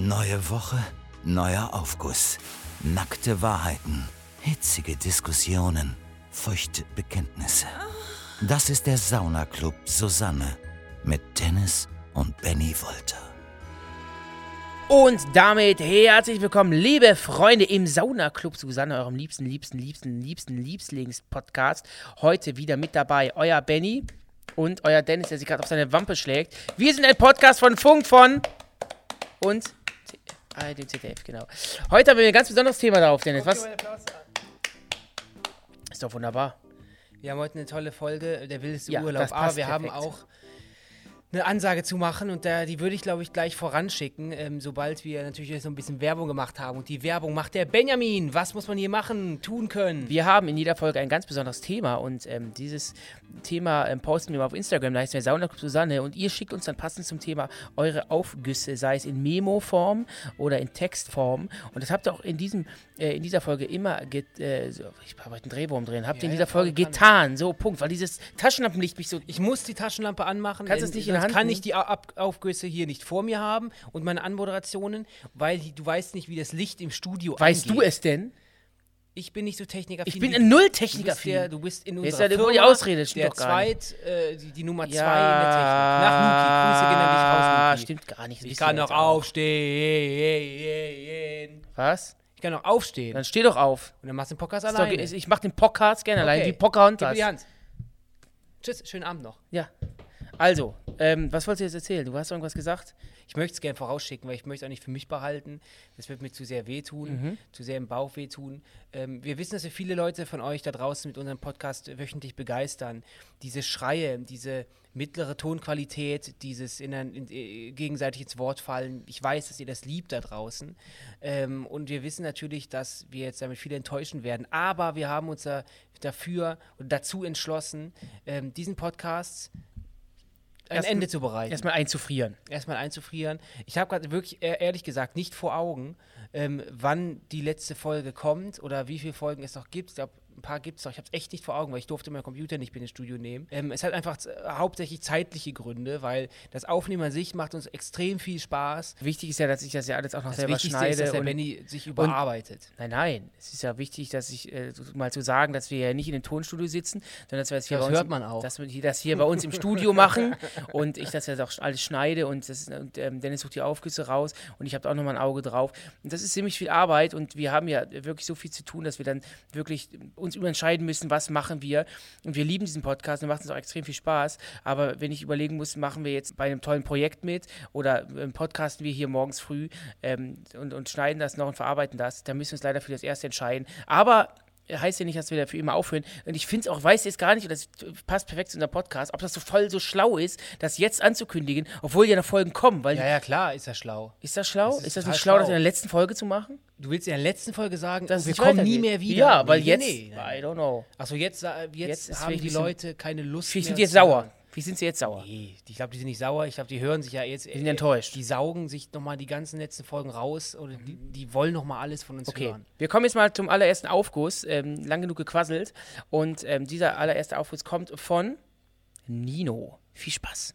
Neue Woche, neuer Aufguss. Nackte Wahrheiten, hitzige Diskussionen, feuchte Bekenntnisse. Das ist der Saunaclub Susanne mit Dennis und Benny Wolter. Und damit herzlich willkommen, liebe Freunde im Saunaclub Susanne, eurem liebsten, liebsten, liebsten, liebsten, Lieblings-Podcast. Heute wieder mit dabei euer Benny und euer Dennis, der sich gerade auf seine Wampe schlägt. Wir sind ein Podcast von Funk von und Ah, dem ZDF, genau. Heute haben wir ein ganz besonderes Thema darauf, Dennis. Was? Ist doch wunderbar. Wir haben heute eine tolle Folge, der wildeste Ja, Urlaub, das aber wir haben perfekt. auch eine Ansage zu machen und da, die würde ich, glaube ich, gleich voranschicken, ähm, sobald wir natürlich so ein bisschen Werbung gemacht haben. Und die Werbung macht der Benjamin. Was muss man hier machen, tun können? Wir haben in jeder Folge ein ganz besonderes Thema und ähm, dieses Thema ähm, posten wir mal auf Instagram, da heißt der Saunaclub Susanne und ihr schickt uns dann passend zum Thema eure Aufgüsse, sei es in Memo-Form oder in Textform und das habt ihr auch in, diesem, äh, in dieser Folge immer, get, äh, so, ich habe heute einen Drehwurm drin, habt ihr in Ja, dieser ja, Folge getan, so Punkt, weil dieses Taschenlampenlicht mich so... Ich muss die Taschenlampe anmachen. Kannst du es nicht in Hand kann ich die Ab Aufgüsse hier nicht vor mir haben und meine Anmoderationen, weil du weißt nicht, wie das Licht im Studio Weißt du angeht. es denn? Ich bin nicht so technikaffin. Ich bin wie ein du. Null-Techniker. Du du bist in unserer da Firma die Ausrede? Stimmt der doch gar nicht. zweit, äh, die, die Nummer zwei Ja, in der Technik. Nach Nuki. Grüße gehen an dich raus, Nuki. stimmt gar nicht. Ich kann noch aufstehen. Was? Ich kann noch aufstehen. Dann steh doch auf. Und dann machst du den Podcast Ist doch, alleine. ich mach den Podcast gerne allein, wie Gib Pocahontas. mir die Hand. Tschüss, schönen Abend noch. Ja. Also, ähm, was wolltest du jetzt erzählen? Du hast irgendwas gesagt? Ich möchte es gerne vorausschicken, weil ich möchte es auch nicht für mich behalten. Das wird mir zu sehr wehtun, Mhm. zu sehr im Bauch wehtun. Ähm, wir wissen, dass wir viele Leute von euch da draußen mit unserem Podcast wöchentlich begeistern. Diese Schreie, diese mittlere Tonqualität, dieses in ein, in, äh, gegenseitig ins Wort fallen. Ich weiß, dass ihr das liebt da draußen. Ähm, und wir wissen natürlich, dass wir jetzt damit viele enttäuschen werden. Aber wir haben uns da, dafür und dazu entschlossen, ähm, diesen Podcast ein Erst- Ende zu bereiten Erstmal einzufrieren. erstmal einzufrieren. Ich habe gerade wirklich e- ehrlich gesagt nicht vor Augen, ähm, wann die letzte Folge kommt oder wie viele Folgen es noch gibt. Ich glaube, ein paar gibt es noch. Ich habe es echt nicht vor Augen, weil ich durfte meinen Computer nicht mit ins Studio nehmen. Ähm, es hat einfach z- hauptsächlich zeitliche Gründe, weil das Aufnehmen an sich macht uns extrem viel Spaß. Wichtig ist ja, dass ich das ja alles auch noch Das selber Wichtigste schneide. ist, dass der und, Benny sich überarbeitet. nein, nein. Es ist ja wichtig, dass ich, äh, mal zu sagen, dass wir ja nicht in dem Tonstudio sitzen, sondern dass wir das hier Das bei uns, hört im- man auch. Dass wir das hier bei uns im Studio machen und ich das ja auch alles schneide und, das, und ähm, Dennis sucht die Aufgüsse raus und ich habe auch nochmal ein Auge drauf. Und das ist ziemlich viel Arbeit und wir haben ja wirklich so viel zu tun, dass wir dann wirklich uns überentscheiden müssen, was machen wir. Und wir lieben diesen Podcast und macht uns auch extrem viel Spaß. Aber wenn ich überlegen muss, machen wir jetzt bei einem tollen Projekt mit oder ähm, podcasten wir hier morgens früh ähm, und, und schneiden das noch und verarbeiten das, dann müssen wir uns leider für das erste entscheiden. Aber heißt ja nicht, dass wir dafür immer aufhören. Und ich finde es auch, weiß jetzt gar nicht, und das passt perfekt zu unserem Podcast, ob das so voll so schlau ist, das jetzt anzukündigen, obwohl ja noch Folgen kommen. Weil Ja, ja, klar, ist das schlau. ist das schlau? Das ist, ist das nicht schlau, das schlau. in der letzten Folge zu machen? Du willst in der letzten Folge sagen, Dass oh, wir kommen nie mehr wieder. Ja, weil Nee, jetzt, nee. I don't know. Achso, jetzt, jetzt, Jetzt haben die Leute keine Lust mehr. sind die jetzt sauer? Wie sind sie jetzt sauer? Nee, ich glaube, die sind nicht sauer. Ich glaube, die hören sich ja jetzt. Die sind enttäuscht. Die saugen sich nochmal die ganzen letzten Folgen raus oder die, die wollen nochmal alles von uns Okay, hören. wir kommen jetzt mal zum allerersten Aufguss. Ähm, lang genug gequasselt. Und ähm, dieser allererste Aufguss kommt von Nino. Viel Spaß.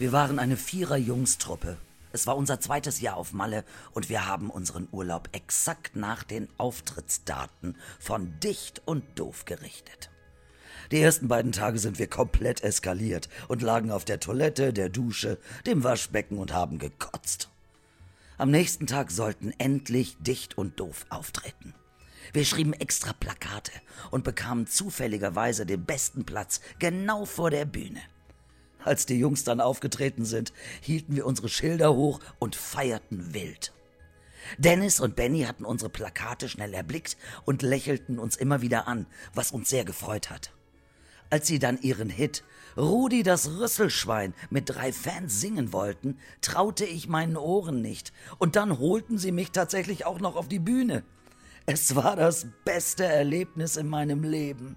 Wir waren eine Vierer-Jungstruppe. Es war unser zweites Jahr auf Malle und wir haben unseren Urlaub exakt nach den Auftrittsdaten von Dicht und Doof gerichtet. Die ersten beiden Tage sind wir komplett eskaliert und lagen auf der Toilette, der Dusche, dem Waschbecken und haben gekotzt. Am nächsten Tag sollten endlich Dicht und Doof auftreten. Wir schrieben extra Plakate und bekamen zufälligerweise den besten Platz genau vor der Bühne. Als die Jungs dann aufgetreten sind, hielten wir unsere Schilder hoch und feierten wild. Dennis und Benny hatten unsere Plakate schnell erblickt und lächelten uns immer wieder an, was uns sehr gefreut hat. Als sie dann ihren Hit Rudi das Rüsselschwein mit drei Fans singen wollten, traute ich meinen Ohren nicht. Und dann holten sie mich tatsächlich auch noch auf die Bühne. Es war das beste Erlebnis in meinem Leben.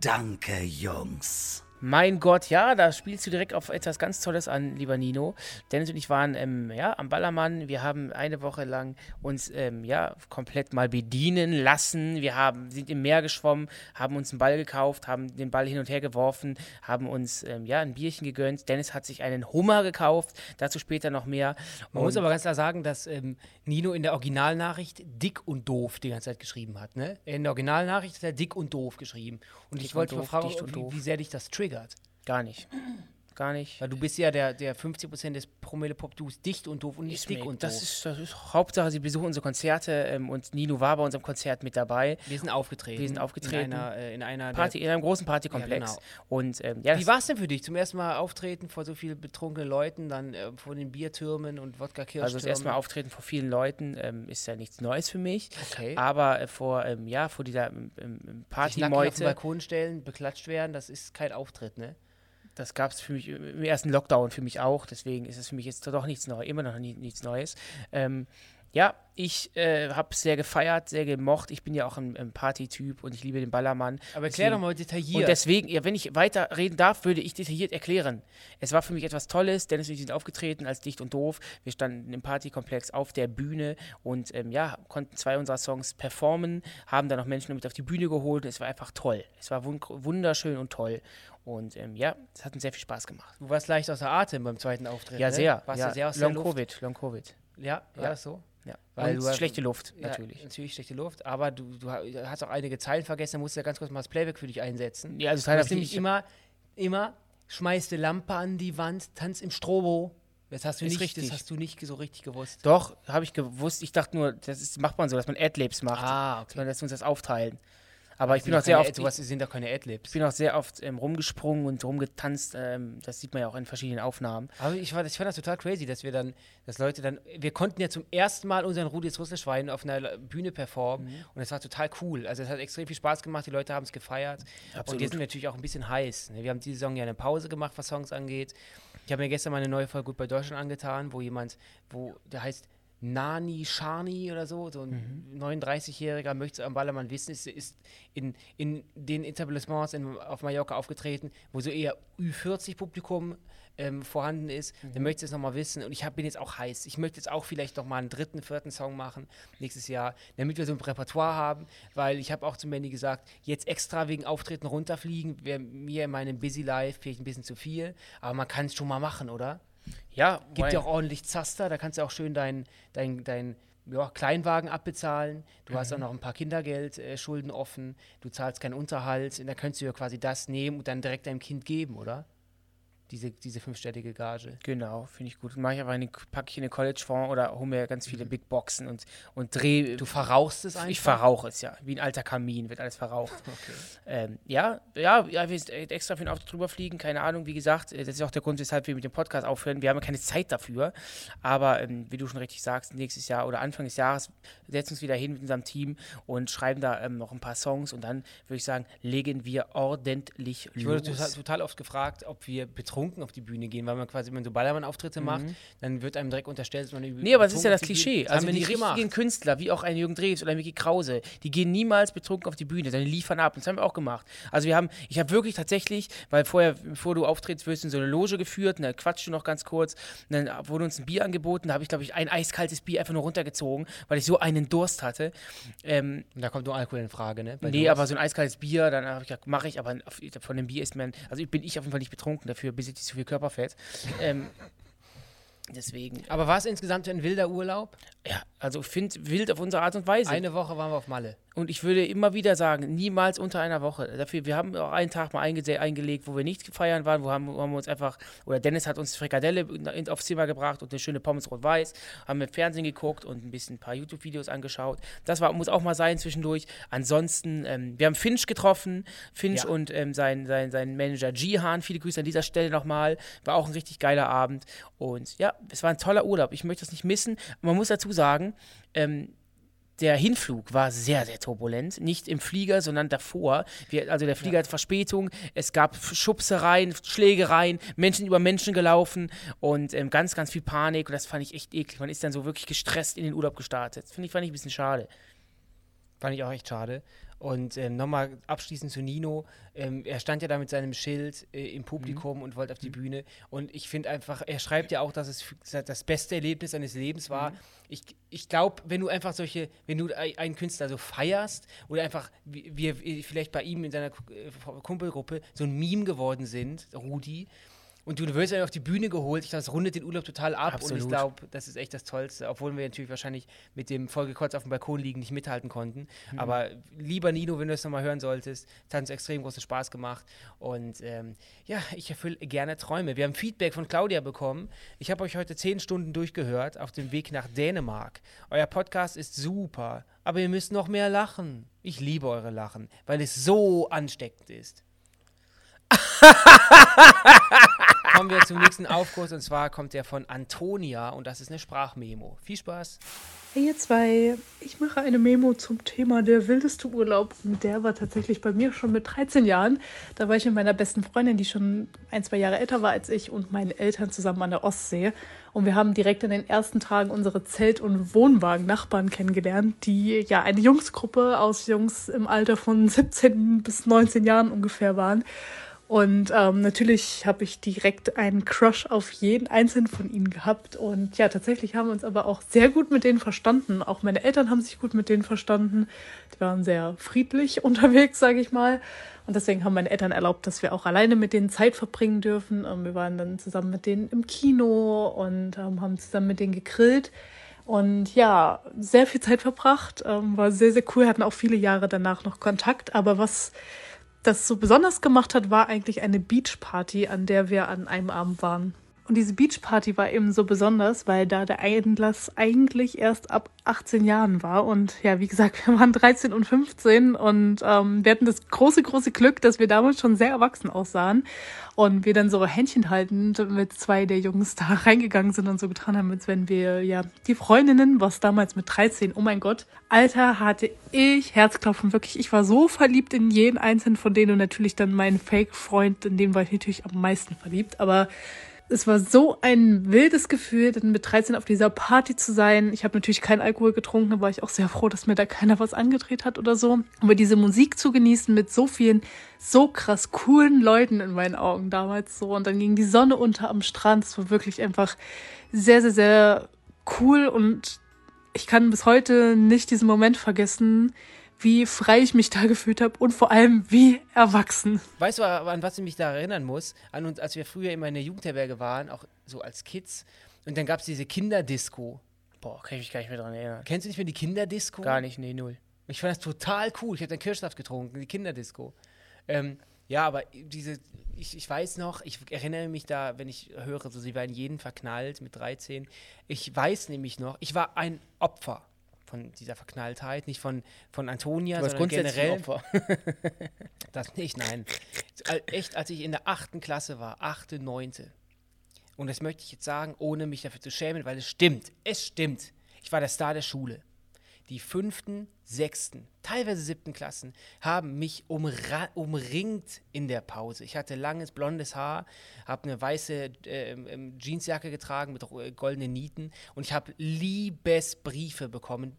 Danke, Jungs. Mein Gott, ja, da spielst du direkt auf etwas ganz Tolles an, lieber Nino. Dennis und ich waren ähm, ja, am Ballermann. Wir haben eine Woche lang uns ähm, ja, komplett mal bedienen lassen. Wir haben, sind im Meer geschwommen, haben uns einen Ball gekauft, haben den Ball hin und her geworfen, haben uns ähm, ja, ein Bierchen gegönnt. Dennis hat sich einen Hummer gekauft, dazu später noch mehr. Man und muss aber ganz klar sagen, dass ähm, Nino in der Originalnachricht dick und doof die ganze Zeit geschrieben hat. Ne? In der Originalnachricht hat er dick und doof geschrieben. Und dick ich wollte mal fragen, wie, wie sehr dich das triggert triggert. Gar nicht. Gar nicht. Weil du bist ja der, der 50% des Promille-Pop-Duos dicht und doof und nicht dick und das doof. Ist, das ist Hauptsache, sie besuchen unsere Konzerte ähm, und Nino war bei unserem Konzert mit dabei. Wir sind aufgetreten. Wir sind aufgetreten. In einer, äh, in einer Party, in einem großen Partykomplex. Ja, genau. und, ähm, ja, Wie war es denn für dich? Zum ersten Mal auftreten vor so vielen betrunkenen Leuten, dann äh, vor den Biertürmen und Wodka-Kirchtürmen? Also das erste Mal auftreten vor vielen Leuten ähm, ist ja nichts Neues für mich. Okay. Aber äh, vor, ähm, ja, vor dieser ähm, Party-Meute... Sich auf den Balkon stellen, beklatscht werden, das ist kein Auftritt, ne? Das gab es für mich im ersten Lockdown für mich auch. Deswegen ist es für mich jetzt doch nichts Neues, immer noch nichts Neues. Ähm, ja, ich äh, habe es sehr gefeiert, sehr gemocht. Ich bin ja auch ein, ein Party-Typ und ich liebe den Ballermann. Aber erklär deswegen, doch mal detailliert. Und deswegen, ja, wenn ich weiter reden darf, würde ich detailliert erklären. Es war für mich etwas Tolles. Dennis und ich sind aufgetreten als Dicht und Doof. Wir standen im Partykomplex auf der Bühne und ähm, ja, konnten zwei unserer Songs performen, haben dann noch Menschen mit auf die Bühne geholt. Es war einfach toll. Es war wunderschön und toll. Und ähm, ja, es hat uns sehr viel Spaß gemacht. Du warst leicht außer Atem beim zweiten Auftritt. Ja, ne? sehr. Warst ja. sehr aus Long Covid, Long Covid. Ja, war ja. das so? Ja, weil und schlechte Luft, natürlich. Ja, natürlich schlechte Luft, aber du, du hast auch einige Zeilen vergessen, da musst du ja ganz kurz mal das Playback für dich einsetzen. Ja, also du hast nämlich immer, immer, schmeiß die Lampe an die Wand, tanz im Strobo. Das hast du, nicht, richtig. das hast du nicht so richtig gewusst. Doch, habe ich gewusst. Ich dachte nur, das ist, macht man so, dass man Adlibs macht. Ah, okay. Dass, man, dass wir uns das aufteilen. Aber ich bin auch sehr oft. Sowas sind doch keine Adlibs. Ich bin auch sehr oft ähm, rumgesprungen und rumgetanzt. Ähm, das sieht man ja auch in verschiedenen Aufnahmen. Aber ich, war, ich fand das total crazy, dass wir dann, dass Leute dann, wir konnten ja zum ersten Mal unseren Rudis Russischwein auf einer Bühne performen mhm. und es war total cool. Also es hat extrem viel Spaß gemacht, die Leute haben es gefeiert. Absolut. Und wir sind natürlich auch ein bisschen heiß. Ne? Wir haben diese Saison ja eine Pause gemacht, was Songs angeht. Ich habe mir gestern mal eine neue Folge gut bei Deutschland angetan, wo jemand, wo der heißt Nani Shani oder so, so ein mhm. 39-Jähriger, möchte es am Ballermann wissen, ist, ist in, in den Etablissements in, auf Mallorca aufgetreten, wo so eher Ü40-Publikum ähm, vorhanden ist. Mhm. Der möchte es nochmal wissen und ich hab, bin jetzt auch heiß. Ich möchte jetzt auch vielleicht nochmal einen dritten, vierten Song machen nächstes Jahr, damit wir so ein Repertoire haben, weil ich habe auch zu Mandy gesagt, jetzt extra wegen Auftritten runterfliegen, wäre mir in meinem Busy Life vielleicht ein bisschen zu viel, aber man kann es schon mal machen, oder? Ja, gibt ja auch ordentlich Zaster, da kannst du auch schön deinen dein, dein, ja, Kleinwagen abbezahlen. Du mhm. hast auch noch ein paar Kindergeldschulden äh, offen, du zahlst keinen Unterhalt, und da könntest du ja quasi das nehmen und dann direkt deinem Kind geben, oder? Diese, diese fünfstellige Gage. Genau, finde ich gut. Mache ich aber eine, packe ich in eine College-Fonds oder hole mir ganz viele mhm. Big Boxen und, und drehe. Du verrauchst es einfach? Ich verrauche es, ja. Wie ein alter Kamin wird alles verraucht. Okay. Ähm, ja, ja, ja, wir sind extra für den Auftritt drüber fliegen, keine Ahnung. Wie gesagt, äh, das ist auch der Grund, weshalb wir mit dem Podcast aufhören. Wir haben keine Zeit dafür. Aber ähm, wie du schon richtig sagst, nächstes Jahr oder Anfang des Jahres setzen wir uns wieder hin mit unserem Team und schreiben da ähm, noch ein paar Songs und dann würde ich sagen, legen wir ordentlich los. Ich wurde total, total oft gefragt, ob wir betrunken betrunken auf die Bühne gehen, weil man quasi, wenn man so Ballermann-Auftritte mhm. macht, dann wird einem direkt unterstellt, dass man Nee, aber das ist ja das Klischee. Also die richtigen gemacht. Künstler, wie auch ein Jürgen Drews oder ein Mickey Krause, die gehen niemals betrunken auf die Bühne, sondern liefern ab. Und das haben wir auch gemacht. Also wir haben, ich habe wirklich tatsächlich, weil vorher, bevor du auftrittst, wirst du in so eine Loge geführt, und dann quatschst du noch ganz kurz, und dann wurde uns ein Bier angeboten, da habe ich, glaube ich, ein eiskaltes Bier einfach nur runtergezogen, weil ich so einen Durst hatte. Ähm, da kommt nur Alkohol in Frage, ne? Bei nee, aber so ein eiskaltes Bier, dann habe ich gesagt, mache ich, aber von dem Bier ist man, also bin ich auf jeden Fall nicht betrunken, dafür besitze ich zu viel Körperfett. Ähm, deswegen. Aber war es insgesamt ein wilder Urlaub? Ja, also ich finde wild auf unsere Art und Weise. Eine Woche waren wir auf Malle. Und ich würde immer wieder sagen, niemals unter einer Woche. Dafür, wir haben auch einen Tag mal einge eingelegt, wo wir nicht feiern waren, wo haben, wo haben, wir uns einfach, oder Dennis hat uns Frikadelle aufs Zimmer gebracht und eine schöne Pommes rot-weiß, haben wir Fernsehen geguckt und ein bisschen ein paar YouTube-Videos angeschaut. Das war, muss auch mal sein zwischendurch. Ansonsten, ähm, wir haben Finch getroffen, Finch ja. und ähm, sein, sein, sein Manager Jihan, viele Grüße an dieser Stelle nochmal. War auch ein richtig geiler Abend. Und ja, es war ein toller Urlaub. Ich möchte das nicht missen. Man muss dazu sagen, ähm, der Hinflug war sehr, sehr turbulent. Nicht im Flieger, sondern davor. Wir, also der Flieger ja. hat Verspätung, es gab Schubsereien, Schlägereien, Menschen über Menschen gelaufen und ähm, ganz, ganz viel Panik. Und das fand ich echt eklig. Man ist dann so wirklich gestresst in den Urlaub gestartet. Das finde ich, fand ich ein bisschen schade. Fand ich auch echt schade. Und ähm, nochmal abschließend zu Nino. Ähm, er stand ja da mit seinem Schild äh, im Publikum und wollte auf die Bühne. Und ich finde einfach, er schreibt ja auch, dass es das beste Erlebnis seines Lebens war. Ich, ich glaube, wenn du einfach solche, wenn du ei- einen Künstler so feierst oder einfach, wie wir wie vielleicht bei ihm in seiner äh, Kumpelgruppe so ein Meme geworden sind, Rudi, und du wirst dann auf die Bühne geholt, ich glaube, das rundet den Urlaub total ab und ich Absolut. glaube, das ist echt das Tollste, obwohl wir natürlich wahrscheinlich mit dem Vollgekotz auf dem Balkon liegen nicht mithalten konnten. Aber lieber Nino, wenn du es nochmal hören solltest, es hat uns extrem großen Spaß gemacht und ähm, ja, ich erfülle gerne Träume. Wir haben Feedback von Claudia bekommen. Ich habe euch heute zehn Stunden durchgehört auf dem Weg nach Dänemark. Euer Podcast ist super, aber ihr müsst noch mehr lachen. Ich liebe eure Lachen, weil es so ansteckend ist. Kommen wir zum nächsten Aufkurs und zwar kommt der von Antonia und das ist eine Sprachmemo. Viel Spaß. Hey ihr zwei, ich mache eine Memo zum Thema der wildeste Urlaub. Und der war tatsächlich bei mir schon mit 13 Jahren. Da war ich mit meiner besten Freundin, die schon ein, zwei Jahre älter war als ich, und meinen Eltern zusammen an der Ostsee. Und wir haben direkt in den ersten Tagen unsere Zelt- und Wohnwagen-Nachbarn kennengelernt, die ja eine Jungsgruppe aus Jungs im Alter von 17 bis 19 Jahren ungefähr waren. Und ähm, natürlich habe ich direkt einen Crush auf jeden einzelnen von ihnen gehabt. Und ja, tatsächlich haben wir uns aber auch sehr gut mit denen verstanden. Auch meine Eltern haben sich gut mit denen verstanden. Die waren sehr friedlich unterwegs, sage ich mal. Und deswegen haben meine Eltern erlaubt, dass wir auch alleine mit denen Zeit verbringen dürfen. Ähm, wir waren dann zusammen mit denen im Kino und ähm, haben zusammen mit denen gegrillt. Und ja, sehr viel Zeit verbracht. Ähm, war sehr, sehr cool. Hatten auch viele Jahre danach noch Kontakt. Aber was das so besonders gemacht hat, war eigentlich eine Beachparty, an der wir an einem Abend waren. Und diese Beachparty war eben so besonders, weil da der Einlass eigentlich erst ab 18 Jahren war. Und ja, wie gesagt, wir waren 13 und 15 und ähm, wir hatten das große, große Glück, dass wir damals schon sehr erwachsen aussahen. Und wir dann so Händchen haltend mit zwei der Jungs da reingegangen sind und so getan haben, als wenn wir ja die Freundinnen, was damals mit 13, oh mein Gott, Alter, hatte ich Herzklopfen, wirklich. Ich war so verliebt in jeden einzelnen von denen und natürlich dann meinen Fake-Freund, in den war ich natürlich am meisten verliebt. Aber es war so ein wildes Gefühl, dann mit 13 auf dieser Party zu sein. Ich habe natürlich keinen Alkohol getrunken, da war ich auch sehr froh, dass mir da keiner was angedreht hat oder so. Aber diese Musik zu genießen mit so vielen so krass coolen Leuten in meinen Augen damals so. Und dann ging die Sonne unter am Strand. Es war wirklich einfach sehr, sehr, sehr cool und ich kann bis heute nicht diesen Moment vergessen, wie frei ich mich da gefühlt habe und vor allem wie erwachsen. Weißt du, an was ich mich da erinnern muss? An uns, als wir früher immer in der Jugendherberge waren, auch so als Kids. Und dann gab es diese Kinderdisco. Boah, kann ich mich gar nicht mehr dran erinnern. Kennst du nicht mehr die Kinderdisco? Gar nicht, nee, null. Ich fand das total cool. Ich habe dann Kirschsaft getrunken, die Kinderdisco. Ähm, ja, aber diese, ich, ich weiß noch, ich erinnere mich da, wenn ich höre, so sie war in jeden verknallt mit 13. Ich weiß nämlich noch, ich war ein Opfer von dieser Verknalltheit, nicht von, von Antonia, Du sondern generell. Das nicht, nein. Al- Echt, als ich in der achten Klasse war, achte, neunte. Und das möchte ich jetzt sagen, ohne mich dafür zu schämen, weil es stimmt. Es stimmt. Ich war der Star der Schule. Die fünften, sechsten, teilweise siebten Klassen haben mich umringt in der Pause. Ich hatte langes blondes Haar, habe eine weiße äh, Jeansjacke getragen mit äh, goldenen Nieten und ich habe Liebesbriefe bekommen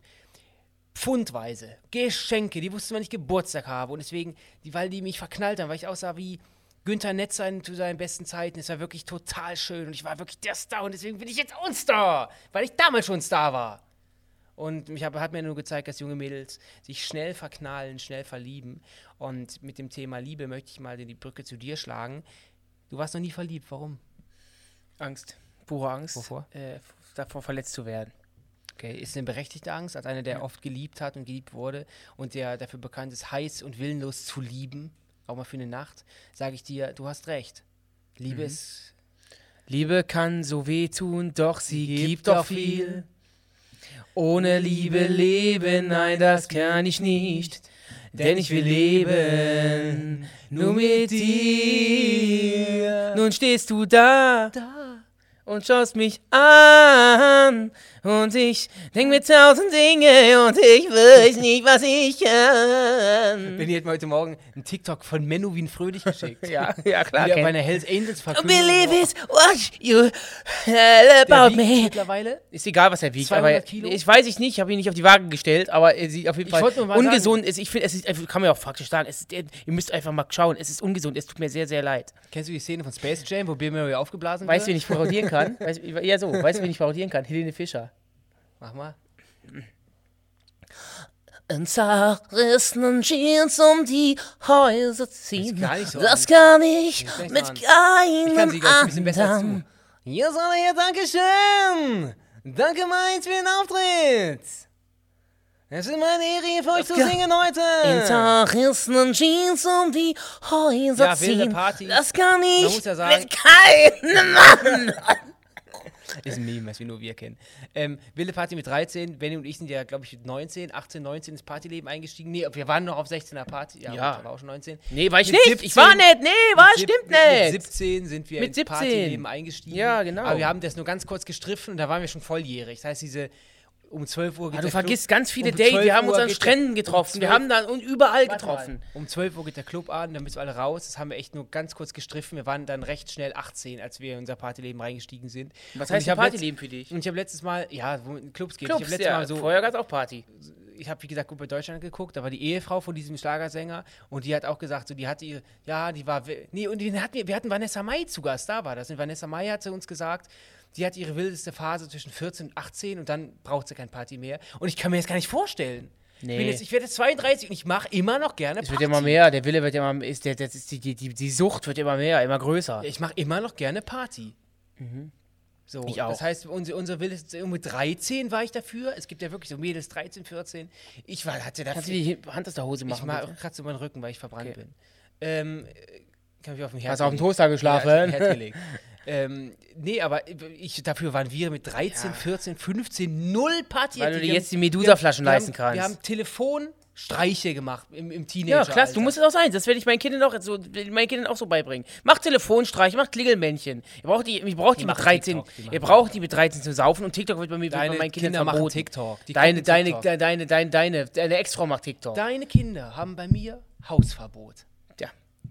pfundweise Geschenke, die wussten, wann ich Geburtstag habe. Und deswegen, die, weil die mich verknallt haben, weil ich aussah wie Günther Netzer in- zu seinen besten Zeiten. Es war wirklich total schön und ich war wirklich der Star und deswegen bin ich jetzt auch ein Star, weil ich damals schon Star war. Und mich hab, hat mir nur gezeigt, dass junge Mädels sich schnell verknallen, schnell verlieben. Und mit dem Thema Liebe möchte ich mal die Brücke zu dir schlagen. Du warst noch nie verliebt, warum? Angst. Pure Angst. Wovor? Äh, davor verletzt zu werden. Okay, ist eine berechtigte Angst, als einer, der oft geliebt hat und geliebt wurde und der dafür bekannt ist, heiß und willenlos zu lieben, auch mal für eine Nacht, sage ich dir, du hast recht. Liebe ist Liebe kann so wehtun, doch sie gibt doch viel. Ohne Liebe leben, nein, das kann ich nicht. Denn ich will leben, nur mit dir. Nun stehst du da und schaust mich an und ich denk mir tausend Dinge und ich weiß nicht, was ich kann. Benny hat mir heute Morgen einen TikTok von Menowin Fröhlich geschickt. Ja, ja klar. Wie er kenn- bei einer Hells Angels Verkündung Believe it, what you tell Der about me. mittlerweile Ist egal, was er wiegt, 200 aber Kilo? ich weiß ich nicht, ich habe ihn nicht auf die Waage gestellt, aber er sieht auf jeden Fall ungesund ist. Ich finde, es ist, einfach- kann man ja auch faktisch sagen, ist, ihr müsst einfach mal schauen, es ist ungesund, es tut mir sehr, sehr leid. Kennst du die Szene von Space Jam, wo Bill Murray aufgeblasen Weißt du, wen wird? ich parodieren kann? Weißt, ja, so, weißt du, wen ich parodieren kann? Helene Fischer. Mach mal. In zerrissenen Jeans um die Häuser ziehen. nicht so das an. kann ich Fängt mit keinem Ich kann sie anderen. Hier soll Dankeschön. Danke, Mainz, für den Auftritt. Es ist meine Ehre, für euch zu singen In heute. zerrissenen Jeans um die Häuser Ja, ziehen. Party. Das kann ich ja sagen- mit keinem anderen. Ist ein Meme, was wir nur wir kennen. Ähm, wilde Party mit 13. Benny und ich sind ja, glaube ich, 19, 18, 19 ins Partyleben eingestiegen. Nee, wir waren noch auf 16er Party. Ja, Ja. war auch schon 19. Nee, war ich Mit nicht. Ich war 17 nicht. Nee, war, Mit stimmt Mit nicht. 17 sind wir Mit ins 17. Partyleben eingestiegen. Ja, genau. Aber wir haben das nur ganz kurz gestriffen und da waren wir schon volljährig. Das heißt, diese um 12 Uhr geht Ah, du vergisst Club, ganz viele um Dates. 12 Wir haben uns an Stränden getroffen. Um Wir 12 haben dann überall Warte mal. getroffen. Um 12 Uhr geht der Club an, dann müssen wir alle raus. Das haben wir echt nur ganz kurz gestriffen. Wir waren dann recht schnell 18, als wir in unser Partyleben reingestiegen sind. Was Und heißt Partyleben für dich? Und ich habe letztes Mal, ja, wo in Clubs geht. Clubs, ich habe letztes ja. Mal so, Vorher gab es auch Party. ich habe wie gesagt gut bei Deutschland geguckt, da war die Ehefrau von diesem Schlagersänger und die hat auch gesagt, so die hatte ihre, ja, die war, nee, und die hatten wir, wir hatten Vanessa Mai zu Gast, da war das. Und Vanessa Mai hatte uns gesagt, die hat ihre wildeste Phase zwischen 14 und 18 und dann braucht sie kein Party mehr. Und ich kann mir das gar nicht vorstellen. Ich, bin Nee. jetzt, ich werde jetzt 32 und ich mache immer noch gerne Es Party. wird immer mehr. Der Wille wird immer ist der, ist die, die, die, Sucht wird immer mehr, immer größer. Ich mache immer noch gerne Party. So, Ich auch. Das heißt, unsere, unsere Wille ist mit 13 war ich dafür. Es gibt ja wirklich so Mädels 13, 14. Ich war, hatte da Kannst du die Hand aus der Hose Ich machen? mal bitte? kratze meinen Rücken, weil ich verbrannt Okay. bin. Ähm, äh, kann ich auf dem Herz Hast du auf dem. Toaster geschlafen? Ja, ähm, nee, aber ich, dafür waren wir mit 13, 14, 15 null Party. Weil du dir jetzt die Medusa-Flaschen leisten kannst. Wir haben Telefonstreiche gemacht im, im Teenager. Ja, klasse, du musst es auch sein. Das werde ich meinen Kindern auch so, meinen Kindern auch so beibringen. Macht Telefonstreich, macht Klingelmännchen. Ihr braucht die, ihr braucht die, mit machen 13, TikTok, die machen ihr braucht die mit 13 zu saufen und TikTok wird bei mir Deine bei meinen Kindern Kinder machen verboten. TikTok. Deine, TikTok. deine, deine, deine, deine, deine Ex-Frau macht TikTok. Deine Kinder haben bei mir Hausverbot.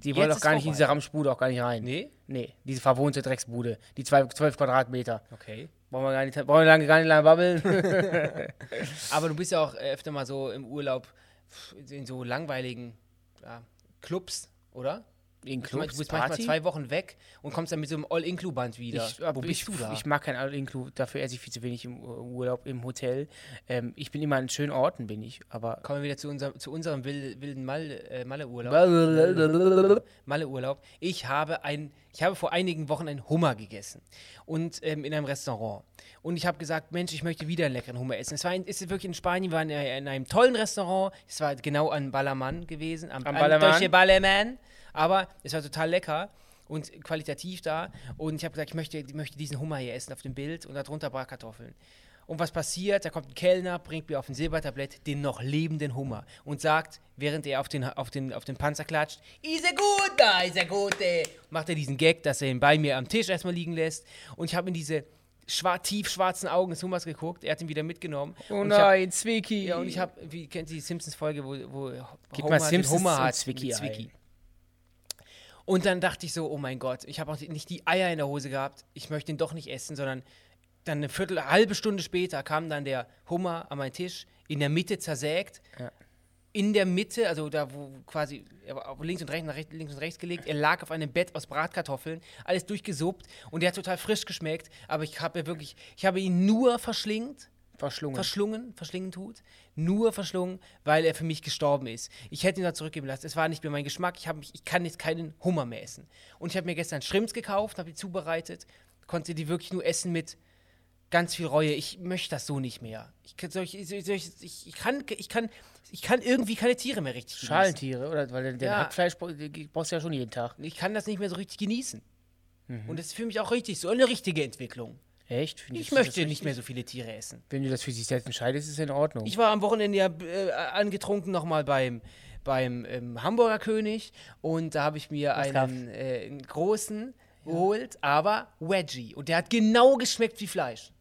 Die wollen auch gar nicht in vorbei. diese Ramschbude auch gar nicht rein. Nee? Nee, diese verwohnte Drecksbude. Die zwei, 12 Quadratmeter. Okay. Brauchen wir gar nicht, brauchen wir lange, gar nicht lange babbeln. Aber du bist ja auch äh, öfter mal so im Urlaub in so langweiligen ja, Clubs, oder? In Du meinst, Clubs, du bist manchmal Party? zwei Wochen weg und kommst dann mit so einem All-Inclu-Band wieder. Ich, Wo ich, bist du da? ich mag kein All-Include, dafür esse ich viel zu wenig im Ur- Urlaub, im Hotel. Ähm, ich bin immer an schönen Orten, bin ich, aber... Kommen wir wieder zu, unser, zu unserem wil- wilden Malle- äh, Malle-Urlaub. Malle-Urlaub. Ich habe ein, ich habe vor einigen Wochen einen Hummer gegessen und ähm, in einem Restaurant. Und ich habe gesagt, Mensch, ich möchte wieder einen leckeren Hummer essen. Es war ein, ist wirklich in Spanien, wir waren in, in einem tollen Restaurant. Es war genau an Ballermann gewesen, am, Am an Ballermann? Deutsche Ballermann. Aber es war total lecker und qualitativ da. Und ich habe gesagt, ich möchte, ich möchte diesen Hummer hier essen auf dem Bild und darunter Bratkartoffeln. Und was passiert? Da kommt ein Kellner, bringt mir auf ein Silbertablett den noch lebenden Hummer und sagt, während er auf den, auf den, auf den Panzer klatscht, ist er gut da, ist er gut, ey. Macht er diesen Gag, dass er ihn bei mir am Tisch erstmal liegen lässt. Und ich habe in diese schwar tiefschwarzen Augen des Hummers geguckt. Er hat ihn wieder mitgenommen. Oh nein, Zwicky. ja, und ich habe, wie kennt ihr die Simpsons-Folge, wo, wo Gib Homer mal den Simpsons Hummer und hat Zwicky mit ein. Und dann dachte ich so, oh mein Gott, ich habe auch nicht die Eier in der Hose gehabt, ich möchte ihn doch nicht essen, sondern dann eine Viertel, eine halbe Stunde später kam dann der Hummer an meinen Tisch, in der Mitte zersägt. Ja. In der Mitte, also da wo quasi, er links und rechts, nach rechts, links und rechts gelegt, er lag auf einem Bett aus Bratkartoffeln, alles durchgesuppt und der hat total frisch geschmeckt, aber ich habe wirklich, ich habe ihn nur verschlingt Verschlungen. verschlungen, verschlingen tut, nur verschlungen, weil er für mich gestorben ist. Ich hätte ihn da zurückgeben lassen. Es war nicht mehr mein Geschmack. Ich, mich, ich kann jetzt keinen Hummer mehr essen. Und ich habe mir gestern Shrimps gekauft, habe die zubereitet, konnte die wirklich nur essen mit ganz viel Reue. Ich möchte das so nicht mehr. Ich kann, ich, ich, ich, kann, ich kann, ich kann irgendwie keine Tiere mehr richtig genießen. Schalentiere, oder? Weil den Ja. Hackfleisch brauchst du ja schon jeden Tag. Ich kann das nicht mehr so richtig genießen. Mhm. Und das ist für mich auch richtig so eine richtige Entwicklung. Echt? Findest Ich möchte richtig? nicht mehr so viele Tiere essen. Wenn du das für dich selbst entscheidest, ist es in Ordnung. Ich war am Wochenende ja äh, angetrunken nochmal beim, beim ähm, Hamburger König und da habe ich mir einen, äh, einen großen geholt, aber Wedgie. Und der hat genau geschmeckt wie Fleisch.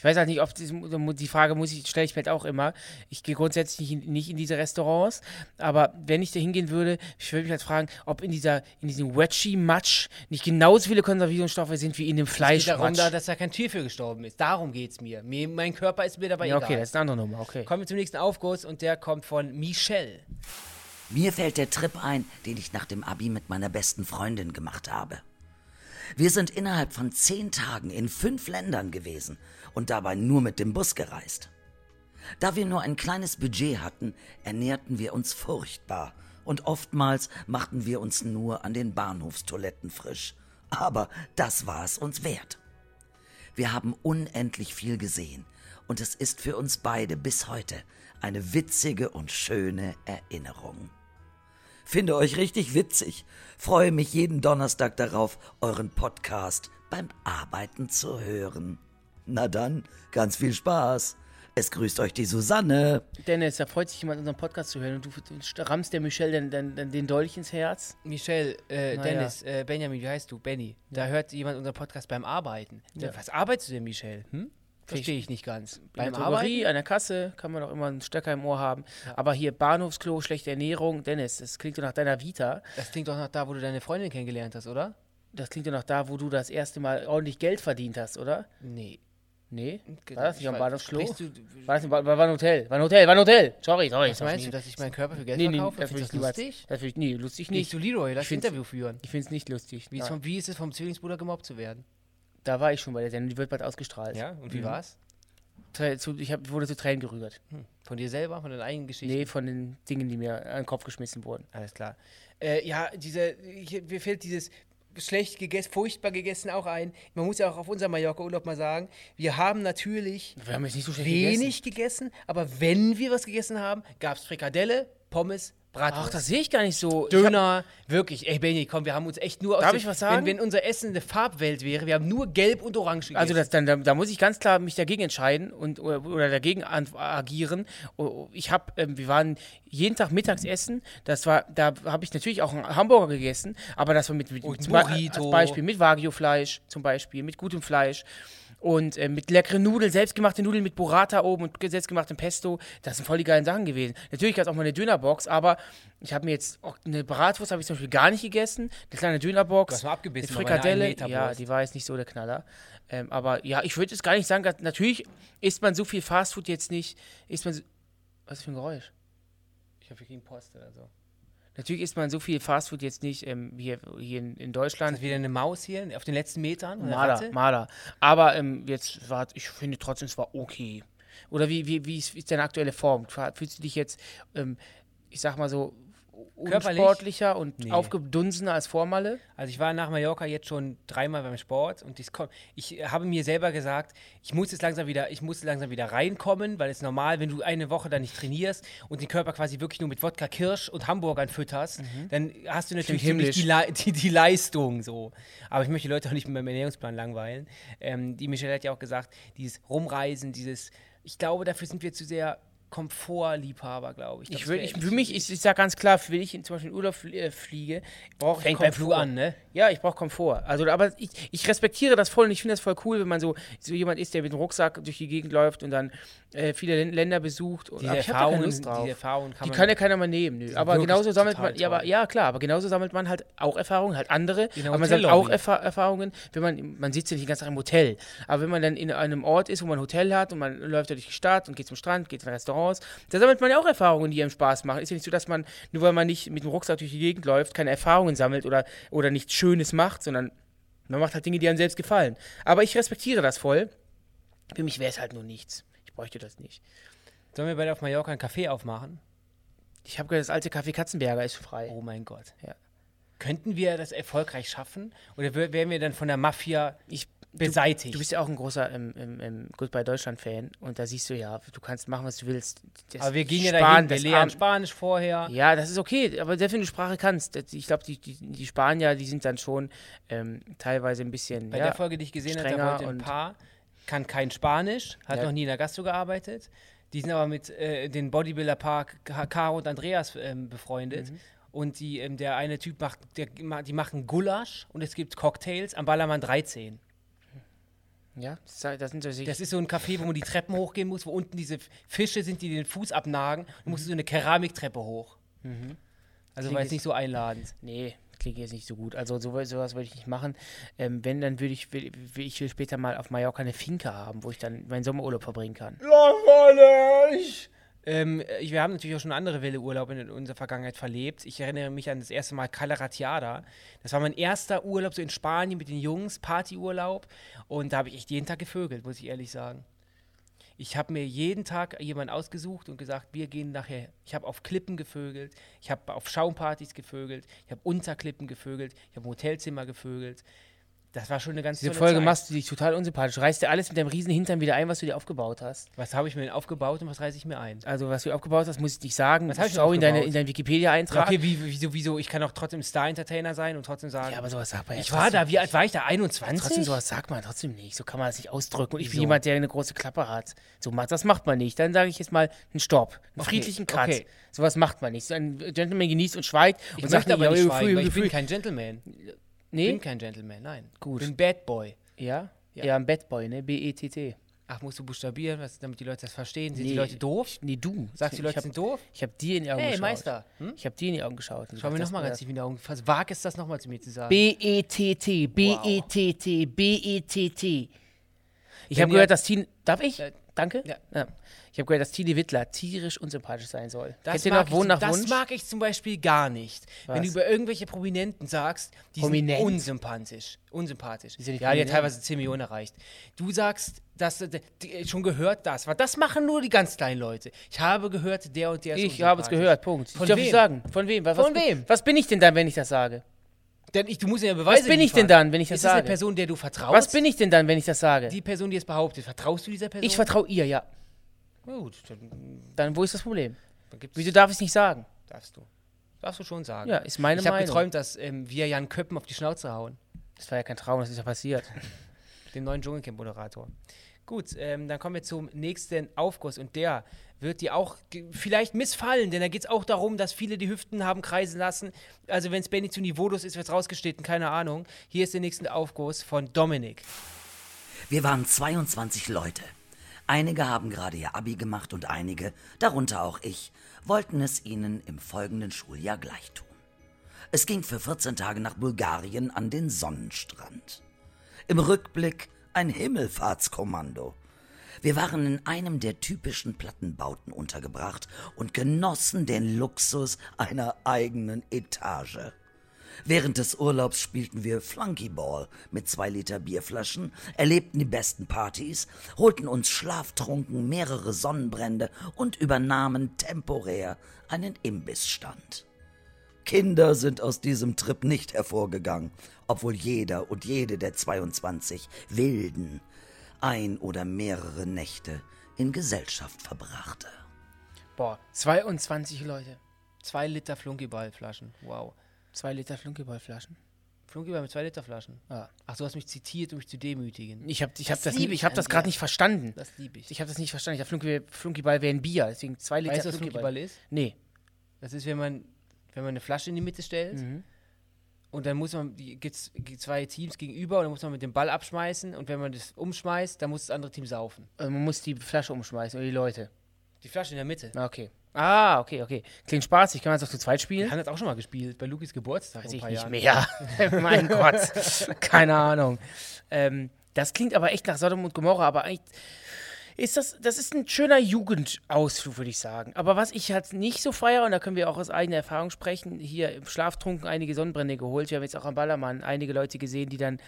Ich weiß halt nicht, ob das, die Frage muss ich, stelle ich mir halt auch immer. Ich gehe grundsätzlich nicht in, nicht in diese Restaurants, aber wenn ich da hingehen würde, ich würde mich halt fragen, ob in dieser, in diesem Wedgie-Matsch nicht genauso viele Konservierungsstoffe sind wie in dem Es geht darum, da, dass da kein Tier für gestorben ist. Darum geht es mir. mir. Mein Körper ist mir dabei Ja, okay, egal. das ist eine andere Nummer, okay. Kommen wir zum nächsten Aufguss und der kommt von Michelle. Mir fällt der Trip ein, den ich nach dem Abi mit meiner besten Freundin gemacht habe. Wir sind innerhalb von zehn Tagen in fünf Ländern gewesen und dabei nur mit dem Bus gereist. Da wir nur ein kleines Budget hatten, ernährten wir uns furchtbar und oftmals machten wir uns nur an den Bahnhofstoiletten frisch. Aber das war es uns wert. Wir haben unendlich viel gesehen und es ist für uns beide bis heute eine witzige und schöne Erinnerung. Finde euch richtig witzig. Freue mich jeden Donnerstag darauf, euren Podcast beim Arbeiten zu hören. Na dann, ganz viel Spaß. Es grüßt euch die Susanne. Dennis, da freut sich jemand, unseren Podcast zu hören und du, du rammst der Michelle den, den, den, den Dolch ins Herz. Michelle, äh, Dennis, äh, Benjamin, wie heißt du? Benny. Da hört jemand unseren Podcast beim Arbeiten. Ja. Was arbeitest du denn, Michelle? Hm? Verstehe ich nicht ganz. Beim Arbeiten? an der Kasse kann man doch immer einen Stöcker im Ohr haben. Aber hier Bahnhofsklo, schlechte Ernährung. Dennis, das klingt doch nach deiner Vita. Das klingt doch nach da, wo du deine Freundin kennengelernt hast, oder? Das klingt doch nach da, wo du das erste Mal ordentlich Geld verdient hast, oder? Nee. Nee? War das nicht am Bahnhofsklo? War das nicht, war, war ein Hotel? War ein Hotel, war ein Hotel. Sorry, sorry. Was meinst du, dass ich meinen Körper für Geld Nee, nee, verkaufe? das ich lustig? Das ich, nee, lustig Nicht nicht. zu Leroy, lass Ich find's- Interview führen. Ich finde es nicht lustig. Wie ist, Nein. vom, wie ist es vom Zwillingsbruder gemobbt zu werden? Da war ich schon bei der Sendung, die wird bald ausgestrahlt. Ja, und wie Mhm. war's? Zu- Ich hab, wurde zu Tränen gerührt. Hm. Von dir selber, von deinen eigenen Geschichten? Nee, von den Dingen, die mir an den Kopf geschmissen wurden. Alles klar. Äh, ja, diese, hier, mir fällt dieses schlecht gegessen, furchtbar gegessen auch ein. Man muss ja auch auf unserem Mallorca-Urlaub mal sagen, wir haben natürlich Wir haben so wenig gegessen. aber wenn wir was gegessen haben, gab es Frikadelle, Pommes, Bratwurst. Ach, das sehe ich gar nicht so. Döner, wirklich, ey Benny, komm, wir haben uns echt nur aus Darf ich was sagen? Wenn, wenn unser Essen eine Farbwelt wäre, wir haben nur gelb und orange gegessen. Also das, dann, da, da muss ich ganz klar mich dagegen entscheiden und oder, oder dagegen agieren. O- Ich habe, ähm, wir waren jeden Tag Mittagsessen. Das war, da habe ich natürlich auch einen Hamburger gegessen, aber das war mit, mit zum Be- Burrito. als Beispiel mit Wagyu-Fleisch zum Beispiel, mit gutem Fleisch. Und äh, mit leckeren Nudeln, selbstgemachte Nudeln mit Burrata oben und selbstgemachtem Pesto. Das sind voll die geilen Sachen gewesen. Natürlich gab es auch mal eine Dönerbox, aber ich habe mir jetzt auch eine Bratwurst habe ich zum Beispiel gar nicht gegessen. Eine kleine Dönerbox. Hast mal abgebissen, Eine eine Frikadelle. Ein-Meter-Wurst. Ja, die war jetzt nicht so der Knaller. Ähm, aber ja, ich würde es gar nicht sagen, dass- natürlich isst man so viel Fastfood jetzt nicht. Isst man so, was ist das für ein Geräusch? ich hoffe, wir kriegen Post oder so. Natürlich isst man so viel Fastfood jetzt nicht ähm, hier, hier in, in Ist Deutschland. das wieder eine Maus hier auf den letzten Metern? Maler? Maler. Aber ähm, jetzt war, ich finde trotzdem, es war okay. Oder wie, wie, wie, ist, wie ist deine aktuelle Form? Fühlst du dich jetzt, ähm, ich sag mal so? Unsportlicher und Nee. aufgedunsener als Vormalle? Also ich war nach Mallorca jetzt schon dreimal beim Sport und ich habe mir selber gesagt, ich muss jetzt langsam wieder, ich muss langsam wieder reinkommen, weil es normal, wenn du eine Woche dann nicht trainierst und den Körper quasi wirklich nur mit Wodka Kirsch und Hamburgern fütterst, dann hast du natürlich die, Le die, die Leistung so. Aber ich möchte die Leute auch nicht mit meinem Ernährungsplan langweilen. Ähm, die Michelle hat ja auch gesagt, dieses Rumreisen, dieses, ich glaube, dafür sind wir zu sehr Komfortliebhaber, glaube ich. Ich Das will, ich, echt- für mich, ich, ich sag ganz klar, wenn ich in, zum Beispiel in Urlaub flie- fliege, brauche ich Fängt beim Flug Komfort. an, ne? Ja, ich brauche Komfort. Also, aber ich, ich respektiere das voll und ich finde das voll cool, wenn man so, so jemand ist, der mit dem Rucksack durch die Gegend läuft und dann äh, viele Län- Länder besucht. Und, Diese Erfahrungen, Lust drauf. diese Erfahrungen kann die man kann ja keiner mal nehmen. Nö. Aber genauso sammelt man, ja, aber, ja klar, aber genauso sammelt man halt auch Erfahrungen, halt andere. Aber man sammelt auch. Erfa Erfahrungen, wenn man, man sitzt ja nicht den ganzen Tag im Hotel. Aber wenn man dann in einem Ort ist, wo man ein Hotel hat und man läuft da durch die Stadt und geht zum Strand, geht in Restaurants, da sammelt man ja auch Erfahrungen, die einem Spaß machen. Ist ja nicht so, dass man, nur weil man nicht mit dem Rucksack durch die Gegend läuft, keine Erfahrungen sammelt oder, oder nichts Schönes macht, sondern man macht halt Dinge, die einem selbst gefallen. Aber ich respektiere das voll. Für mich wäre es halt nur nichts. Ich bräuchte das nicht. Sollen wir beide auf Mallorca ein Café aufmachen? Ich habe gehört, das alte Café Katzenberger ist frei. Oh mein Gott. Ja. Könnten wir das erfolgreich schaffen? Oder wären wir dann von der Mafia Ich, beseitigt? Du bist ja auch ein großer ähm, ähm, ähm, Goodbye Deutschland-Fan und da siehst du ja, du kannst machen, was du willst. Das aber wir gehen ja Sparen, dahin, wir lernen Spanisch vorher. Ja, das ist okay, aber sehr wenn du Sprache kannst. Ich glaube, die, die, die Spanier, die sind dann schon ähm, teilweise ein bisschen. Bei ja, der Folge, die ich gesehen habe, da wollte ein Paar, kann kein Spanisch, hat Ja. noch nie in der Gastro gearbeitet. Die sind aber mit äh, den Bodybuilder-Paar Caro und Andreas ähm, befreundet. Mhm. Und die, ähm, der eine Typ macht, der, die machen Gulasch und es gibt Cocktails am Ballermann 13. Ja, das, sind solche. Das ist so ein Café, wo man die Treppen hochgehen muss, wo unten diese Fische sind, die den Fuß abnagen. Du musst so eine Keramiktreppe hoch. Also war jetzt nicht so einladend. nee, klingt jetzt nicht so gut. Also sowas, sowas würde ich nicht machen. Ähm, wenn, dann würde ich, will, will ich will später mal auf Mallorca eine Finca haben, wo ich dann meinen Sommerurlaub verbringen kann. Langweilig! Ähm, ich- wir haben natürlich auch schon andere wilde Urlaube in unserer Vergangenheit verlebt. Ich erinnere mich an das erste Mal Cala Ratiada. Das war mein erster Urlaub so in Spanien mit den Jungs, Partyurlaub. Und da habe ich echt jeden Tag gevögelt, muss ich ehrlich sagen. Ich habe mir jeden Tag jemanden ausgesucht und gesagt, wir gehen nachher. Ich habe auf Klippen gevögelt, ich habe auf Schaumpartys gevögelt, ich habe unter Klippen gevögelt, ich habe im Hotelzimmer gevögelt. Das war schon eine ganz Diese tolle Folge Zeit. machst du dich total unsympathisch. Reißt dir alles mit deinem riesen Hintern wieder ein, was du dir aufgebaut hast. Was habe ich mir denn aufgebaut und was reiße ich mir ein? Also, was du aufgebaut hast, muss ich nicht sagen. Was ich denn Schau in, deine, aufgebaut? in deinen Ja, Wikipedia-Eintrag. okay, wie, wieso, wieso? Ich kann auch trotzdem Star-Entertainer sein und trotzdem sagen. Ja, aber sowas sagt man ja ich war da, wie alt war ich da? 21? Trotzdem, sowas sagt man trotzdem nicht. So kann man das nicht ausdrücken. Und ich bin Wieso? jemand, der eine große Klappe hat. So macht, das macht man nicht. Dann sage ich jetzt mal einen Stopp, einen Okay, friedlichen Cut. okay. Sowas macht man nicht. So ein Gentleman genießt und schweigt Ich und sagt aber nicht, schweigen, ich bin kein Gentleman. Ich Nee? bin kein Gentleman, nein. Gut. Ich bin Bad Boy. Ja? Ja. Ja, ein Bad Boy, ne? B-E-T-T. Ach, musst du buchstabieren, was, damit die Leute das verstehen? Sind Nee. die Leute doof? Nee, du. Sagst du, die Leute ich hab, sind doof? Ich habe dir in die Augen Hey, geschaut. Meister. Hm? Ich habe dir in die Augen geschaut. Schau mir nochmal ganz tief in die Augen. Was wag es, das nochmal zu mir zu sagen? B-E-T-T, B-E-T-T, B-E-T-T. Ich Wenn habe gehört, dass Tine. Darf ich? Äh, Danke? ja. Ich habe gehört, dass Tine Wittler tierisch unsympathisch sein soll. Das, Kennt mag noch ich, nach das Wunsch? mag ich zum Beispiel gar nicht. Wenn Was? du über irgendwelche Prominenten sagst, die Prominent? sind unsympathisch. Unsympathisch. sind nicht Ja, die hat teilweise 10 Millionen erreicht. Du sagst, dass äh, die, schon gehört das. Das machen nur die ganz kleinen Leute. Ich habe gehört, der und der ist Ich habe es gehört, Punkt. Von ich wem? sagen. Von wem? Was, Von was, wem? Was bin ich denn dann, wenn ich das sage? Denn ich, du musst ja Beweise Was bin ich denn dann, wenn ich das ist es eine sage? Person, der du vertraust? Was bin ich denn dann, wenn ich das sage? Die Person, die es behauptet. Vertraust du dieser Person? ich vertraue ihr, ja. Gut, dann, Dann wo ist das Problem? dann gibt's, Wieso darf ich es nicht sagen? darfst du. Darfst du schon sagen. Ja, ist meine ich habe Meinung. geträumt, dass ähm, wir Jan Köppen auf die Schnauze hauen. Das war ja kein Traum, das ist ja passiert. dem neuen Dschungelcamp-Moderator. Gut, ähm, dann kommen wir zum nächsten Aufguss und der wird dir auch ge- vielleicht missfallen, denn da geht es auch darum, dass viele die Hüften haben kreisen lassen. Also wenn es Benny zu niveaulos ist, wird es rausgeschnitten, keine Ahnung. Hier ist der nächste Aufguss von Dominik. Wir waren 22 Leute. Einige haben gerade ihr Abi gemacht und einige, darunter auch ich, wollten es ihnen im folgenden Schuljahr gleich tun. Es ging für 14 Tage nach Bulgarien an den Sonnenstrand. Im Rückblick ein Himmelfahrtskommando. Wir waren in einem der typischen Plattenbauten untergebracht und genossen den Luxus einer eigenen Etage. Während des Urlaubs spielten wir Flunkyball mit zwei Liter Bierflaschen, erlebten die besten Partys, holten uns schlaftrunken mehrere Sonnenbrände und übernahmen temporär einen Imbissstand. Kinder sind aus diesem Trip nicht hervorgegangen, obwohl jeder und jede der 22 Wilden ein oder mehrere Nächte in Gesellschaft verbrachte. Boah, 22 Leute. Zwei Liter Flunkyballflaschen. Wow. Zwei Liter Flunkyballflaschen. Flunkyball mit zwei Liter Flaschen. Ja. Ach, du hast mich zitiert, um mich zu demütigen. Ich habe ich hab Das das, ich ich hab das gerade nicht verstanden. Das liebe ich. Ich habe das nicht verstanden. Ich dachte, Flunkyball, Flunkyball wäre ein Bier. Deswegen zwei Liter weißt du, was Flunkyball. Flunkyball ist? Nee. Das ist, wenn man, wenn man eine Flasche in die Mitte stellt Mhm. und dann muss man, gibt es zwei Teams gegenüber und dann muss man mit dem Ball abschmeißen und wenn man das umschmeißt, dann muss das andere Team saufen. Also man muss die Flasche umschmeißen oder die Leute. Die Flasche in der Mitte. Ah, Okay. Ah, okay, okay. Klingt spaßig. Kann man das auch zu zweit Wir spielen? haben das auch schon mal gespielt, bei Lukis Geburtstag Weiß ich nicht Jahren. mehr. mein Gott. Keine Ahnung. Ähm, das klingt aber echt nach Sodom und Gomorra, aber eigentlich ist das, das ist ein schöner Jugendausflug, würde ich sagen. Aber was ich halt nicht so feiere, und da können wir auch aus eigener Erfahrung sprechen, hier im Schlaftrunken einige Sonnenbrände geholt. Wir haben jetzt auch am Ballermann einige Leute gesehen, die dann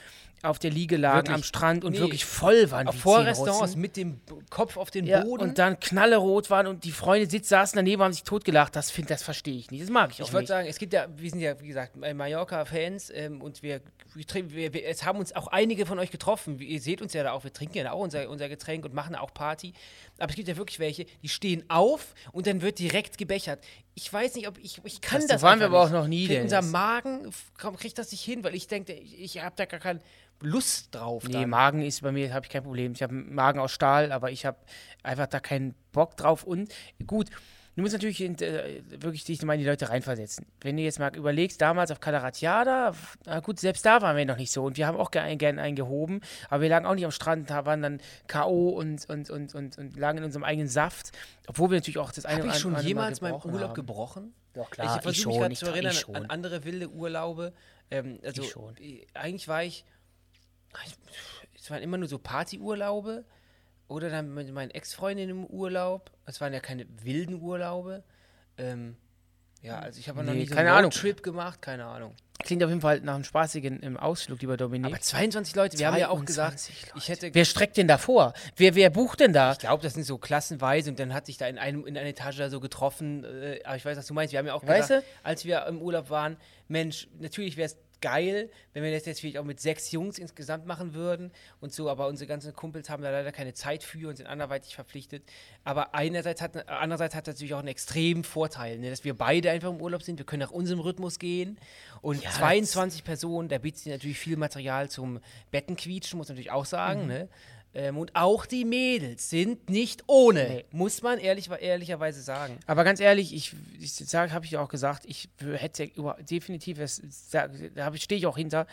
auf der Liege lagen Wirklich? am Strand und Nee. wirklich voll waren. Auf Vorrestaurants Zehnerrotzen. mit dem Kopf auf den Ja, Boden. und dann knallerot waren und die Freunde sitz, saßen daneben, haben sich totgelacht. Das, find- das verstehe ich nicht. Das mag ich auch ich wollte nicht. sagen, es gibt ja, wir sind ja, wie gesagt, äh, Mallorca-Fans ähm, und wir, wir, wir, es haben uns auch einige von euch getroffen. Ihr seht uns ja da auch, wir trinken ja auch unser, unser Getränk und machen auch Party. Aber es gibt ja wirklich welche, die stehen auf und dann wird direkt gebechert. Ich weiß nicht, ob ich, ich kann Das das, waren wir aber nicht. auch noch nie, find, Unser. Magen kriegt das nicht hin, weil ich denke, ich, ich habe da gar keine Lust drauf. Nee, dann. Magen ist bei mir, habe ich kein Problem. Ich habe einen Magen aus Stahl, aber ich habe einfach da keinen Bock drauf. Und gut, Du musst natürlich äh, wirklich dich mal in die Leute reinversetzen. Wenn du jetzt mal überlegst, damals auf Calaratiada, na gut, selbst da waren wir noch nicht so und wir haben auch gerne gern einen gehoben, aber wir lagen auch nicht am Strand, da waren dann K.O. Und, und, und, und, und lagen in unserem eigenen Saft, obwohl wir natürlich auch das eine Habe oder ich schon andere Mal jemals meinen Urlaub haben. gebrochen? Doch, ich klar, ich, versuche schon, mich gerade ich, zu erinnern ich schon. an andere wilde Urlaube. Ähm, also, Ich schon. äh, eigentlich war ich, ich- es waren immer nur so Partyurlaube oder dann mit meinen Ex-Freundinnen im Urlaub. Es waren ja keine wilden Urlaube. Ähm, ja, also ich habe noch Nee, nie so keine einen. Trip gemacht, keine Ahnung. Klingt auf jeden Fall nach einem spaßigen im Ausflug, lieber Dominik. Aber 22 Leute, wir haben ja auch gesagt, 22 ich hätte Wer streckt denn da vor? Wer, wer bucht denn da? Ich glaube, das sind so klassenweise und dann hat sich da in, einem, in einer Etage da so getroffen. Äh, aber ich weiß, was du meinst. Wir haben ja auch Weißt gesagt, als wir im Urlaub waren, Mensch, natürlich wäre es geil, wenn wir das jetzt vielleicht auch mit sechs Jungs insgesamt machen würden und so, aber unsere ganzen Kumpels haben da leider keine Zeit für und sind anderweitig verpflichtet. Aber einerseits hat, andererseits hat das natürlich auch einen extremen Vorteil, ne, dass wir beide einfach im Urlaub sind, wir können nach unserem Rhythmus gehen und 22 Personen, da bietet sich natürlich viel Material zum Bettenquietschen, muss man natürlich auch sagen, ne? Ähm, und auch die Mädels sind nicht ohne, Nee. muss man ehrlich, ehrlicherweise sagen. Aber ganz ehrlich, ich, ich sage, habe ich ja auch gesagt, ich hätte definitiv, das, da da stehe ich auch hinter,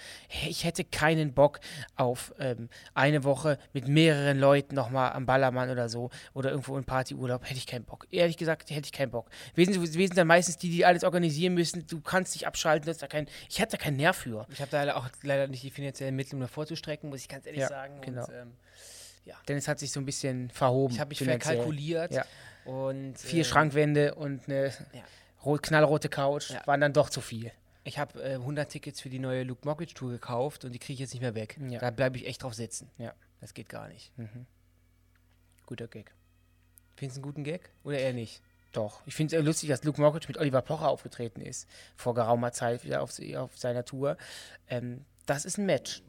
ich hätte keinen Bock auf ähm, eine Woche mit mehreren Leuten nochmal am Ballermann oder so oder irgendwo in Partyurlaub, hätte ich keinen Bock. Ehrlich gesagt, hätte ich keinen Bock. Wir sind, wir sind dann meistens die, die alles organisieren müssen, du kannst dich abschalten, das da kein, ich hätte da keinen Nerv für. Ich habe da leider auch leider nicht die finanziellen Mittel, um davor zu strecken, muss ich ganz ehrlich Ja, sagen. genau. Und, ähm, Denn es hat sich so ein bisschen verhoben. ich habe mich verkalkuliert Ja. und Vier ähm, Schrankwände und eine Ja. rot, knallrote Couch Ja. waren dann doch zu viel. Ich habe äh, 100 Tickets für die neue Luke Mockridge Tour gekauft und die kriege ich jetzt nicht mehr weg. Ja. Da bleibe ich echt drauf sitzen. Ja. Das geht gar nicht. Guter Gag. Findest du einen guten Gag? Oder eher nicht? Doch. Ich finde es lustig, dass Luke Mockridge mit Oliver Pocher aufgetreten ist. Vor geraumer Zeit wieder auf, auf seiner Tour. Ähm, das ist ein Match.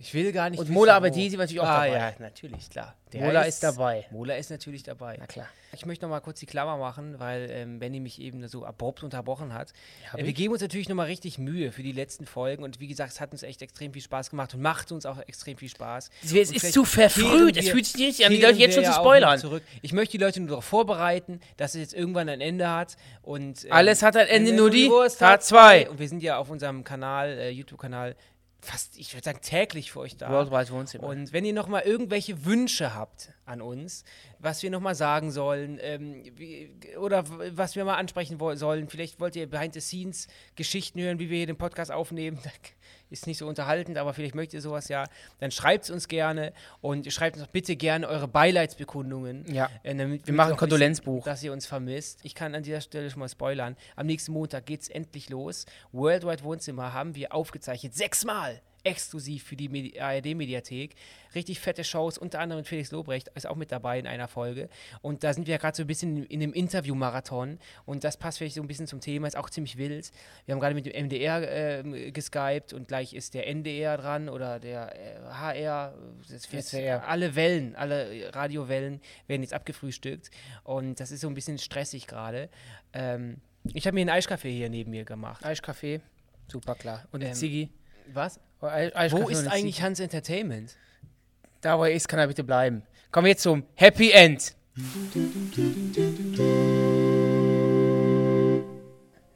Ich will gar nicht. Und Mola wo. Abedisi war natürlich auch ah, dabei. ja, natürlich, klar. Mola ist dabei. Mola ist natürlich dabei. Na klar. Ich möchte noch mal kurz die Klammer machen, weil ähm, Benny mich eben so abrupt unterbrochen hat. äh, wir ich. geben uns natürlich noch mal richtig Mühe für die letzten Folgen und wie gesagt, es hat uns echt extrem viel Spaß gemacht und macht uns auch extrem viel Spaß. Es Und ist zu verfrüht. Es fühlt sich nicht an, die Leute jetzt schon zu spoilern. Zurück. Ich möchte die Leute nur darauf vorbereiten, dass es jetzt irgendwann ein Ende hat und ähm, Alles hat ein Ende, nur die Wurst Tat hat zwei. Und wir sind ja auf unserem Kanal, äh, YouTube-Kanal, fast, ich würde sagen, täglich für euch da. Worldwide Wohnzimmer. Und wenn ihr noch mal irgendwelche Wünsche habt an uns, was wir noch mal sagen sollen ähm, wie, oder was wir mal ansprechen sollen, vielleicht wollt ihr Behind-the-Scenes-Geschichten hören, wie wir hier den Podcast aufnehmen, ist nicht so unterhaltend, aber vielleicht möchtet ihr sowas ja, dann schreibt es uns gerne und schreibt uns auch bitte gerne eure Beileidsbekundungen. Ja. äh, damit Wir machen ein Kondolenzbuch. wissen, Dass ihr uns vermisst. Ich kann an dieser Stelle schon mal spoilern. Am nächsten Montag geht es endlich los. Worldwide Wohnzimmer haben wir aufgezeichnet. Sechsmal exklusiv für die Medi ARD-Mediathek. Richtig fette Shows, unter anderem mit Felix Lobrecht ist auch mit dabei in einer Folge. Und da sind wir ja gerade so ein bisschen in einem Interview-Marathon. Und das passt vielleicht so ein bisschen zum Thema, ist auch ziemlich wild. Wir haben gerade mit dem MDR ähm, geskypt und gleich ist der NDR dran oder der äh, HR. SWR. alle Wellen, alle Radiowellen werden jetzt abgefrühstückt. Und das ist so ein bisschen stressig gerade. Ähm, ich habe mir einen Eiskaffee hier neben mir gemacht. Eiskaffee, super klar. Und Ähm, Ziggy. Was? Wo ist eigentlich. Hans Entertainment? Da, wo er ist, kann er bitte bleiben. Kommen wir jetzt zum Happy End.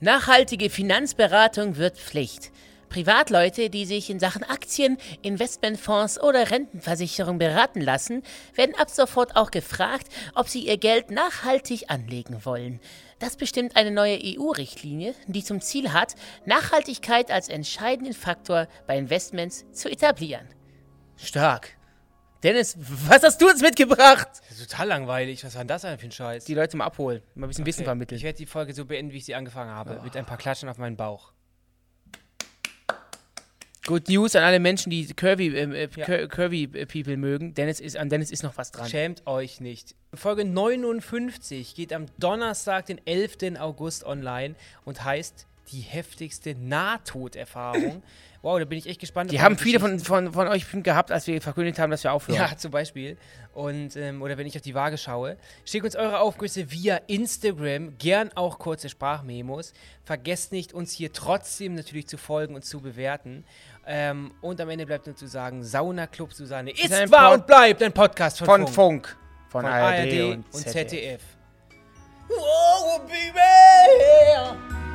Nachhaltige Finanzberatung wird Pflicht. Privatleute, die sich in Sachen Aktien, Investmentfonds oder Rentenversicherung beraten lassen, werden ab sofort auch gefragt, ob sie ihr Geld nachhaltig anlegen wollen. Das bestimmt eine neue EU-Richtlinie, die zum Ziel hat, Nachhaltigkeit als entscheidenden Faktor bei Investments zu etablieren. Stark. Dennis, was hast du uns mitgebracht? Das ist total langweilig. Was war denn das denn für ein Scheiß? Die Leute mal abholen, mal ein bisschen Wissen Okay, vermitteln. Ich werde die Folge so beenden, wie ich sie angefangen habe. Mit ein paar Klatschen auf meinen Bauch. Good News an alle Menschen, die Curvy, ähm, äh, Ja. Cur- Curvy äh, People mögen. Dennis ist, an Dennis ist noch was dran. Schämt euch nicht. Folge 59 geht am Donnerstag, den 11. August online und heißt die heftigste Nahtoderfahrung. wow, da bin ich echt gespannt. Die haben viele von, von, von euch gehabt, als wir verkündet haben, dass wir aufhören. Ja, zum Beispiel. Und, ähm, oder wenn ich auf die Waage schaue. Schickt uns eure Aufgüsse via Instagram, gern auch kurze Sprachmemos. Vergesst nicht, uns hier trotzdem natürlich zu folgen und zu bewerten. Ähm, und am Ende bleibt nur zu sagen, Sauna Club Susanne ist, wahr Pod- und bleibt ein Podcast von, Von Funk, Funk. Von, von ARD, ARD und, und ZDF. ZDF. Oh, baby.